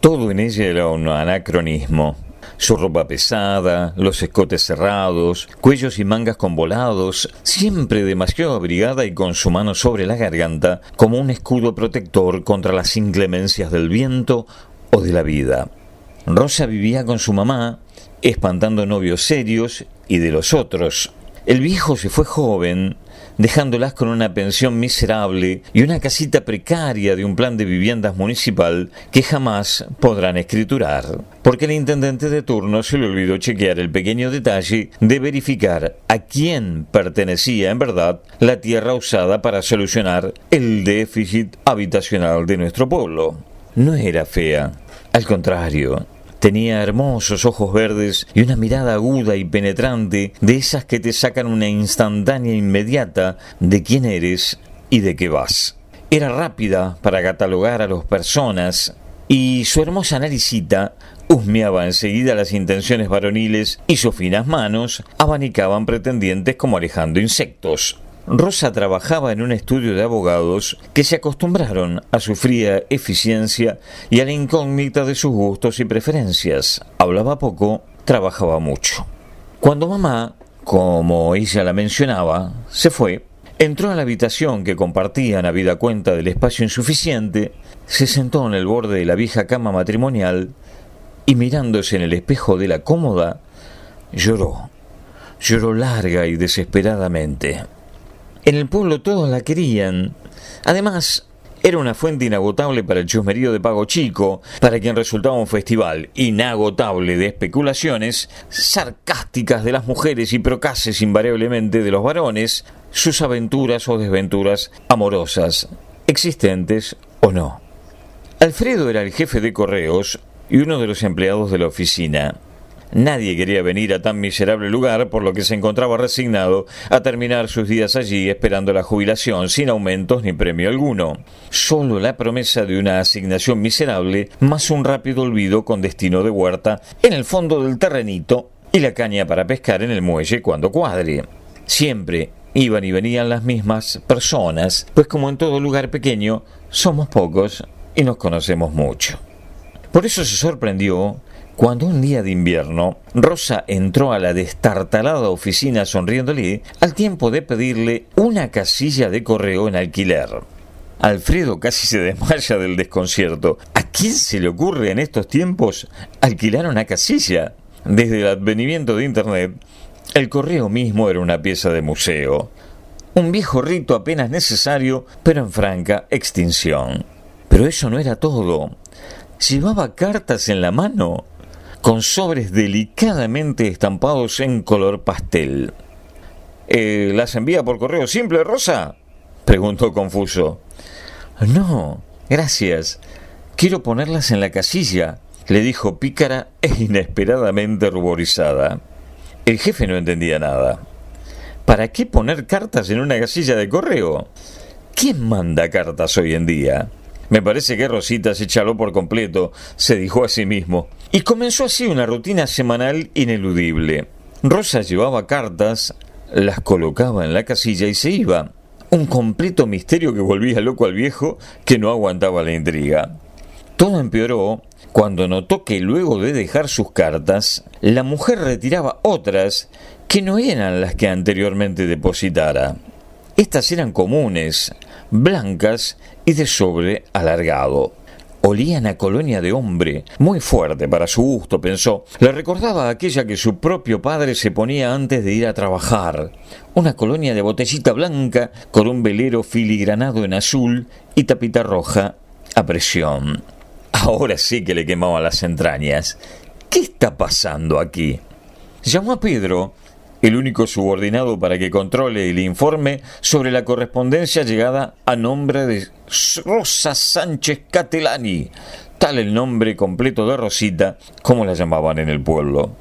Todo en ella era un anacronismo. Su ropa pesada, los escotes cerrados, cuellos y mangas convolados, siempre demasiado abrigada y con su mano sobre la garganta como un escudo protector contra las inclemencias del viento o de la vida. Rosa vivía con su mamá, espantando novios serios y de los otros. El viejo se fue joven, dejándolas con una pensión miserable y una casita precaria de un plan de viviendas municipal que jamás podrán escriturar, porque el intendente de turno se le olvidó chequear el pequeño detalle de verificar a quién pertenecía en verdad la tierra usada para solucionar el déficit habitacional de nuestro pueblo. No era fea, al contrario, Tenía hermosos ojos verdes y una mirada aguda y penetrante de esas que te sacan una instantánea inmediata de quién eres y de qué vas. Era rápida para catalogar a las personas y su hermosa naricita husmeaba enseguida las intenciones varoniles y sus finas manos abanicaban pretendientes como alejando insectos. Rosa trabajaba en un estudio de abogados que se acostumbraron a su fría eficiencia y a la incógnita de sus gustos y preferencias. Hablaba poco, trabajaba mucho. Cuando mamá, como ella la mencionaba, se fue, entró a la habitación que compartían a vida cuenta del espacio insuficiente, se sentó en el borde de la vieja cama matrimonial y mirándose en el espejo de la cómoda, lloró. Lloró larga y desesperadamente. En el pueblo todos la querían. Además, era una fuente inagotable para el chusmerío de Pago Chico, para quien resultaba un festival inagotable de especulaciones, sarcásticas de las mujeres y procaces invariablemente de los varones, sus aventuras o desventuras amorosas, existentes o no. Alfredo era el jefe de correos y uno de los empleados de la oficina. Nadie quería venir a tan miserable lugar, por lo que se encontraba resignado a terminar sus días allí esperando la jubilación sin aumentos ni premio alguno. Solo la promesa de una asignación miserable, más un rápido olvido con destino de huerta en el fondo del terrenito y la caña para pescar en el muelle cuando cuadre. Siempre iban y venían las mismas personas, pues como en todo lugar pequeño, somos pocos y nos conocemos mucho. Por eso se sorprendió cuando un día de invierno Rosa entró a la destartalada oficina sonriéndole al tiempo de pedirle una casilla de correo en alquiler. Alfredo casi se desmaya del desconcierto. ¿A quién se le ocurre en estos tiempos alquilar una casilla? Desde el advenimiento de Internet, el correo mismo era una pieza de museo. Un viejo rito apenas necesario, pero en franca extinción. Pero eso no era todo. Llevaba cartas en la mano con sobres delicadamente estampados en color pastel. Eh, ¿Las envía por correo simple, Rosa? preguntó confuso. No, gracias. Quiero ponerlas en la casilla, le dijo pícara e inesperadamente ruborizada. El jefe no entendía nada. ¿Para qué poner cartas en una casilla de correo? ¿Quién manda cartas hoy en día? Me parece que Rosita se echaló por completo, se dijo a sí mismo. Y comenzó así una rutina semanal ineludible. Rosa llevaba cartas, las colocaba en la casilla y se iba. Un completo misterio que volvía loco al viejo que no aguantaba la intriga. Todo empeoró cuando notó que luego de dejar sus cartas, la mujer retiraba otras que no eran las que anteriormente depositara. Estas eran comunes, blancas y de sobre alargado. Olían a colonia de hombre, muy fuerte para su gusto, pensó. Le recordaba aquella que su propio padre se ponía antes de ir a trabajar. Una colonia de botellita blanca con un velero filigranado en azul y tapita roja a presión. Ahora sí que le quemaba las entrañas. ¿Qué está pasando aquí? Llamó a Pedro, el único subordinado para que controle el informe sobre la correspondencia llegada a nombre de Rosa Sánchez Catelani, tal el nombre completo de Rosita, como la llamaban en el pueblo.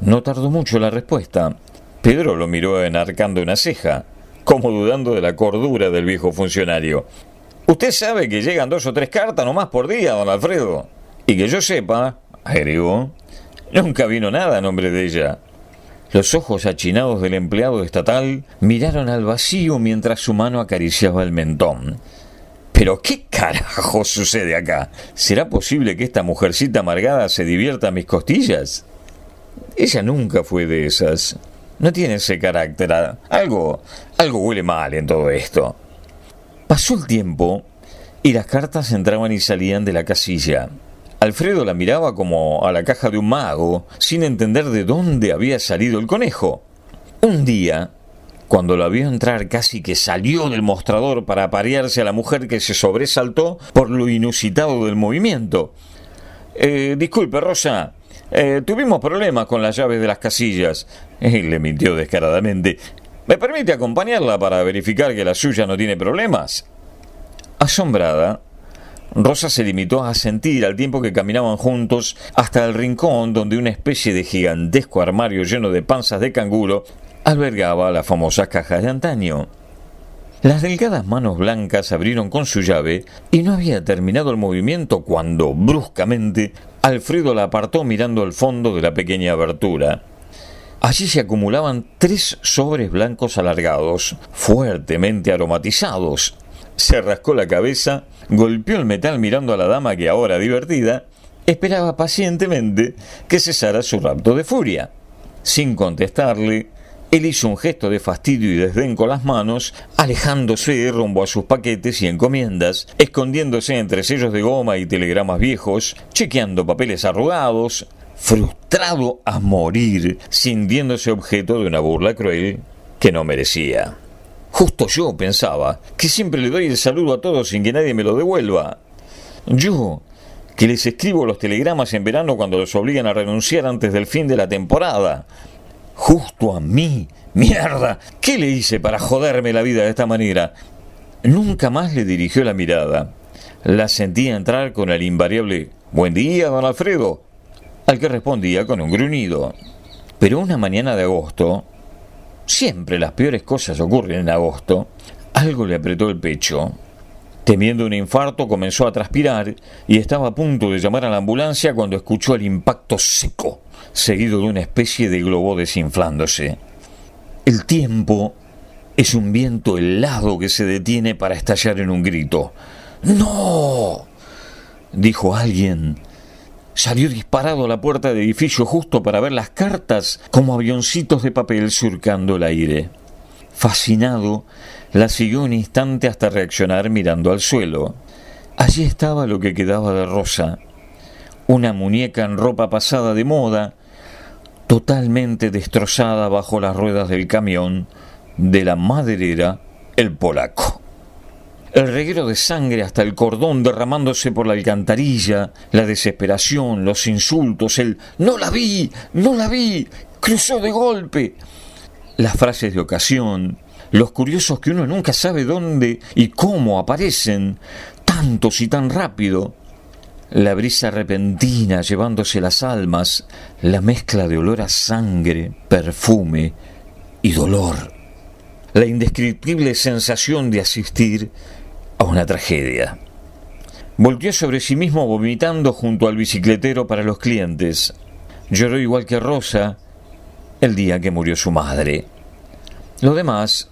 No tardó mucho la respuesta. Pedro lo miró enarcando una ceja, como dudando de la cordura del viejo funcionario. Usted sabe que llegan dos o tres cartas nomás por día, don Alfredo. Y que yo sepa, agregó, nunca vino nada a nombre de ella. Los ojos achinados del empleado estatal miraron al vacío mientras su mano acariciaba el mentón. Pero ¿qué carajo sucede acá? ¿Será posible que esta mujercita amargada se divierta a mis costillas? Ella nunca fue de esas. No tiene ese carácter. Algo, algo huele mal en todo esto. Pasó el tiempo y las cartas entraban y salían de la casilla. Alfredo la miraba como a la caja de un mago, sin entender de dónde había salido el conejo. Un día, cuando la vio entrar casi que salió del mostrador para aparearse a la mujer que se sobresaltó por lo inusitado del movimiento. Eh, disculpe, Rosa, eh, tuvimos problemas con las llaves de las casillas. Y le mintió descaradamente. ¿Me permite acompañarla para verificar que la suya no tiene problemas? Asombrada, Rosa se limitó a sentir al tiempo que caminaban juntos hasta el rincón donde una especie de gigantesco armario lleno de panzas de canguro albergaba las famosas cajas de antaño. Las delgadas manos blancas abrieron con su llave y no había terminado el movimiento cuando, bruscamente, Alfredo la apartó mirando al fondo de la pequeña abertura. Allí se acumulaban tres sobres blancos alargados, fuertemente aromatizados. Se rascó la cabeza, golpeó el metal mirando a la dama que ahora divertida, esperaba pacientemente que cesara su rapto de furia. Sin contestarle, él hizo un gesto de fastidio y desdén con las manos, alejándose rumbo a sus paquetes y encomiendas, escondiéndose entre sellos de goma y telegramas viejos, chequeando papeles arrugados, frustrado a morir, sintiéndose objeto de una burla cruel que no merecía. Justo yo pensaba que siempre le doy el saludo a todos sin que nadie me lo devuelva. Yo, que les escribo los telegramas en verano cuando los obligan a renunciar antes del fin de la temporada, Justo a mí. Mierda. ¿Qué le hice para joderme la vida de esta manera? Nunca más le dirigió la mirada. La sentía entrar con el invariable Buen día, don Alfredo, al que respondía con un gruñido. Pero una mañana de agosto, siempre las peores cosas ocurren en agosto, algo le apretó el pecho. Temiendo un infarto, comenzó a transpirar y estaba a punto de llamar a la ambulancia cuando escuchó el impacto seco seguido de una especie de globo desinflándose. El tiempo es un viento helado que se detiene para estallar en un grito. ¡No! dijo alguien. Salió disparado a la puerta del edificio justo para ver las cartas como avioncitos de papel surcando el aire. Fascinado, la siguió un instante hasta reaccionar mirando al suelo. Allí estaba lo que quedaba de Rosa, una muñeca en ropa pasada de moda, totalmente destrozada bajo las ruedas del camión de la maderera El Polaco. El reguero de sangre hasta el cordón derramándose por la alcantarilla, la desesperación, los insultos, el no la vi, no la vi, cruzó de golpe. Las frases de ocasión, los curiosos que uno nunca sabe dónde y cómo aparecen, tantos y tan rápido, la brisa repentina llevándose las almas, la mezcla de olor a sangre, perfume y dolor, la indescriptible sensación de asistir a una tragedia. Volvió sobre sí mismo vomitando junto al bicicletero para los clientes. Lloró igual que Rosa el día que murió su madre. Lo demás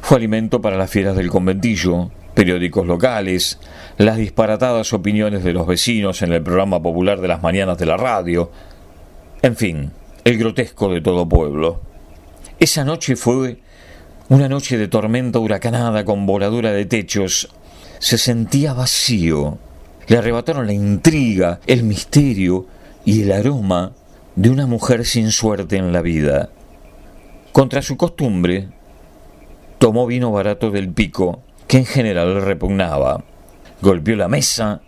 fue alimento para las fieras del conventillo, periódicos locales, las disparatadas opiniones de los vecinos en el programa popular de las mañanas de la radio, en fin, el grotesco de todo pueblo. Esa noche fue una noche de tormenta huracanada con voladura de techos. Se sentía vacío. Le arrebataron la intriga, el misterio y el aroma de una mujer sin suerte en la vida. Contra su costumbre, tomó vino barato del pico que en general le repugnaba. Golpeó la mesa,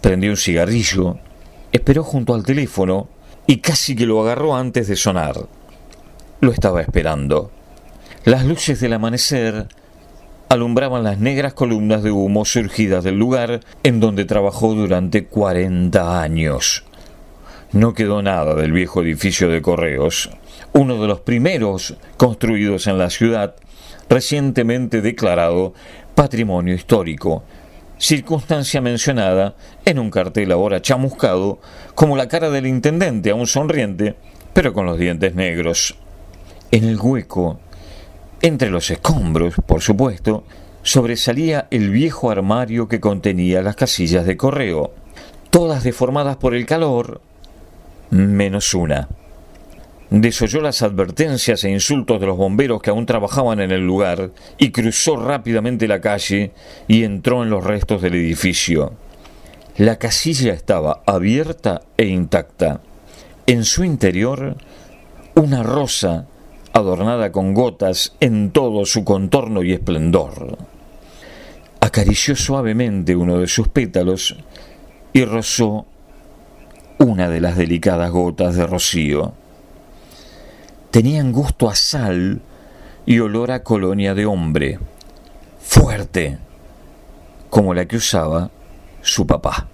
prendió un cigarrillo, esperó junto al teléfono y casi que lo agarró antes de sonar. Lo estaba esperando. Las luces del amanecer alumbraban las negras columnas de humo surgidas del lugar en donde trabajó durante cuarenta años. No quedó nada del viejo edificio de correos, uno de los primeros construidos en la ciudad, recientemente declarado patrimonio histórico, circunstancia mencionada en un cartel ahora chamuscado como la cara del intendente aún sonriente, pero con los dientes negros. En el hueco, entre los escombros, por supuesto, sobresalía el viejo armario que contenía las casillas de correo, todas deformadas por el calor, menos una. Desoyó las advertencias e insultos de los bomberos que aún trabajaban en el lugar y cruzó rápidamente la calle y entró en los restos del edificio. La casilla estaba abierta e intacta. En su interior, una rosa adornada con gotas en todo su contorno y esplendor. Acarició suavemente uno de sus pétalos y rozó una de las delicadas gotas de rocío. Tenían gusto a sal y olor a colonia de hombre, fuerte, como la que usaba su papá.